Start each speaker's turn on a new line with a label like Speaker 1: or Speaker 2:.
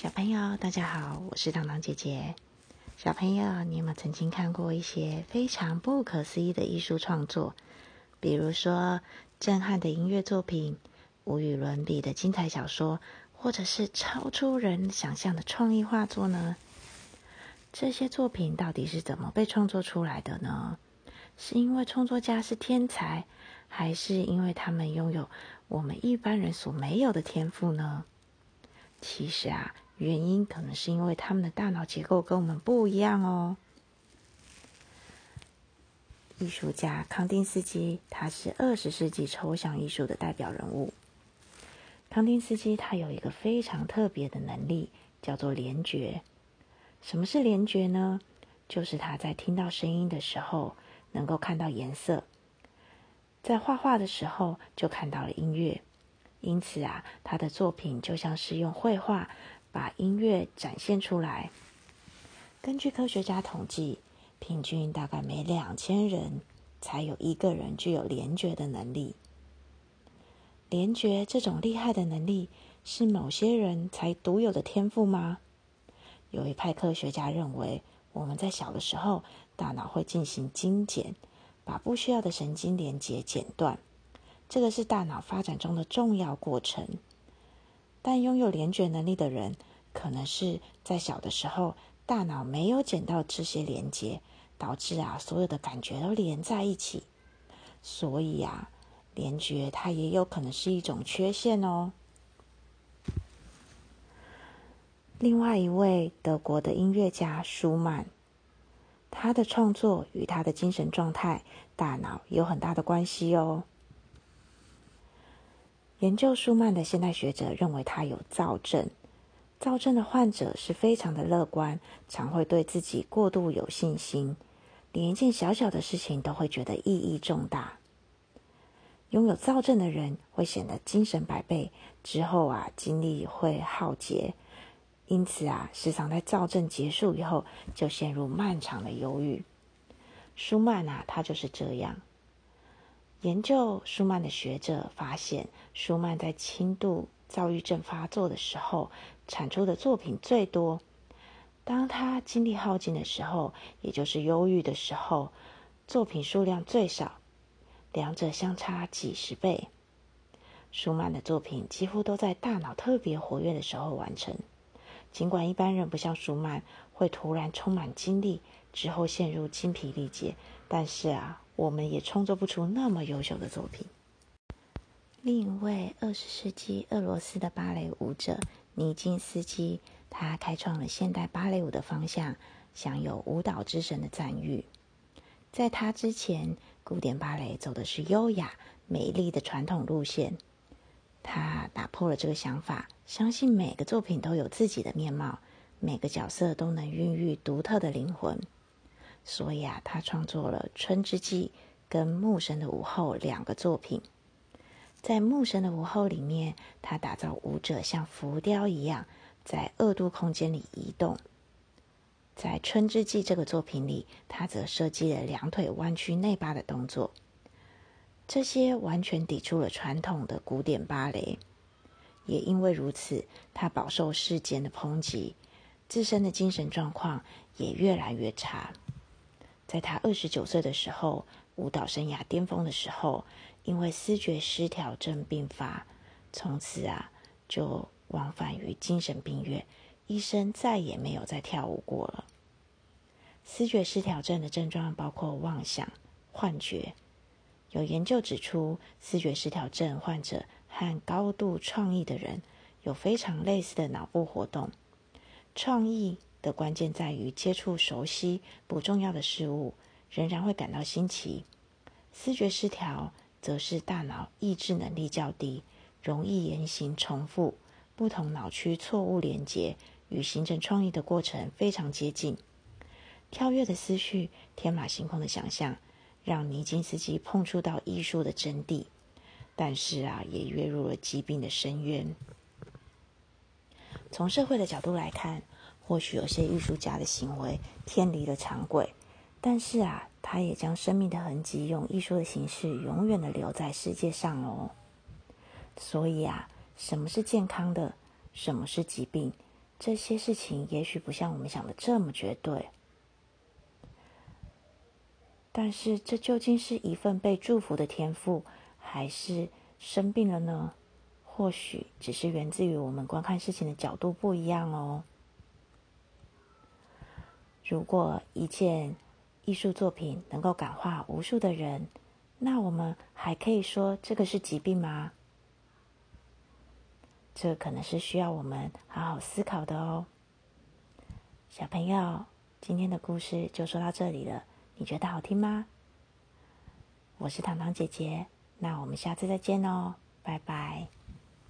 Speaker 1: 小朋友，大家好，我是糖糖姐姐。小朋友，你有没有曾经看过一些非常不可思议的艺术创作？比如说震撼的音乐作品、无与伦比的精彩小说，或者是超出人想象的创意画作呢？这些作品到底是怎么被创作出来的呢？是因为创作家是天才，还是因为他们拥有我们一般人所没有的天赋呢？其实啊，原因可能是因为他们的大脑结构跟我们不一样哦。艺术家康定斯基，他是二十世纪抽象艺术的代表人物。康定斯基他有一个非常特别的能力，叫做联觉。什么是联觉呢？就是他在听到声音的时候。能够看到颜色，在画画的时候就看到了音乐，因此啊，他的作品就像是用绘画把音乐展现出来。根据科学家统计，平均大概每两千人才有一个人具有联觉的能力。联觉这种厉害的能力是某些人才独有的天赋吗？有一派科学家认为。我们在小的时候，大脑会进行精简，把不需要的神经连接剪断，这个是大脑发展中的重要过程。但拥有联觉能力的人，可能是在小的时候大脑没有剪到这些连接，导致啊所有的感觉都连在一起。所以啊，联觉它也有可能是一种缺陷哦。另外一位德国的音乐家舒曼，他的创作与他的精神状态、大脑有很大的关系哦。研究舒曼的现代学者认为他有躁症，躁症的患者是非常的乐观，常会对自己过度有信心，连一件小小的事情都会觉得意义重大。拥有躁症的人会显得精神百倍，之后啊精力会耗竭。因此啊，时常在躁症结束以后就陷入漫长的忧郁。舒曼啊，他就是这样。研究舒曼的学者发现，舒曼在轻度躁郁症发作的时候产出的作品最多；当他精力耗尽的时候，也就是忧郁的时候，作品数量最少，两者相差几十倍。舒曼的作品几乎都在大脑特别活跃的时候完成。尽管一般人不像舒曼会突然充满精力之后陷入精疲力竭，但是啊，我们也创作不出那么优秀的作品。另一位二十世纪俄罗斯的芭蕾舞者尼金斯基，他开创了现代芭蕾舞的方向，享有“舞蹈之神”的赞誉。在他之前，古典芭蕾走的是优雅、美丽的传统路线。他打破了这个想法，相信每个作品都有自己的面貌，每个角色都能孕育独特的灵魂。所以啊，他创作了《春之祭》跟《牧神的午后》两个作品。在《牧神的午后》里面，他打造舞者像浮雕一样在二度空间里移动；在《春之祭》这个作品里，他则设计了两腿弯曲内八的动作。这些完全抵触了传统的古典芭蕾，也因为如此，他饱受世间的抨击，自身的精神状况也越来越差。在他二十九岁的时候，舞蹈生涯巅峰的时候，因为思觉失调症并发，从此啊就往返于精神病院，医生再也没有再跳舞过了。思觉失调症的症状包括妄想、幻觉。有研究指出，思觉失调症患者和高度创意的人有非常类似的脑部活动。创意的关键在于接触熟悉不重要的事物，仍然会感到新奇。思觉失调则是大脑意志能力较低，容易言行重复，不同脑区错误连接，与形成创意的过程非常接近。跳跃的思绪，天马行空的想象。让尼金斯基碰触到艺术的真谛，但是啊，也跃入了疾病的深渊。从社会的角度来看，或许有些艺术家的行为偏离了常轨，但是啊，他也将生命的痕迹用艺术的形式永远的留在世界上哦。所以啊，什么是健康的，什么是疾病，这些事情也许不像我们想的这么绝对。但是，这究竟是一份被祝福的天赋，还是生病了呢？或许只是源自于我们观看事情的角度不一样哦。如果一件艺术作品能够感化无数的人，那我们还可以说这个是疾病吗？这可能是需要我们好好思考的哦。小朋友，今天的故事就说到这里了，你觉得好听吗？我是糖糖姐姐，那我们下次再见哦，拜拜。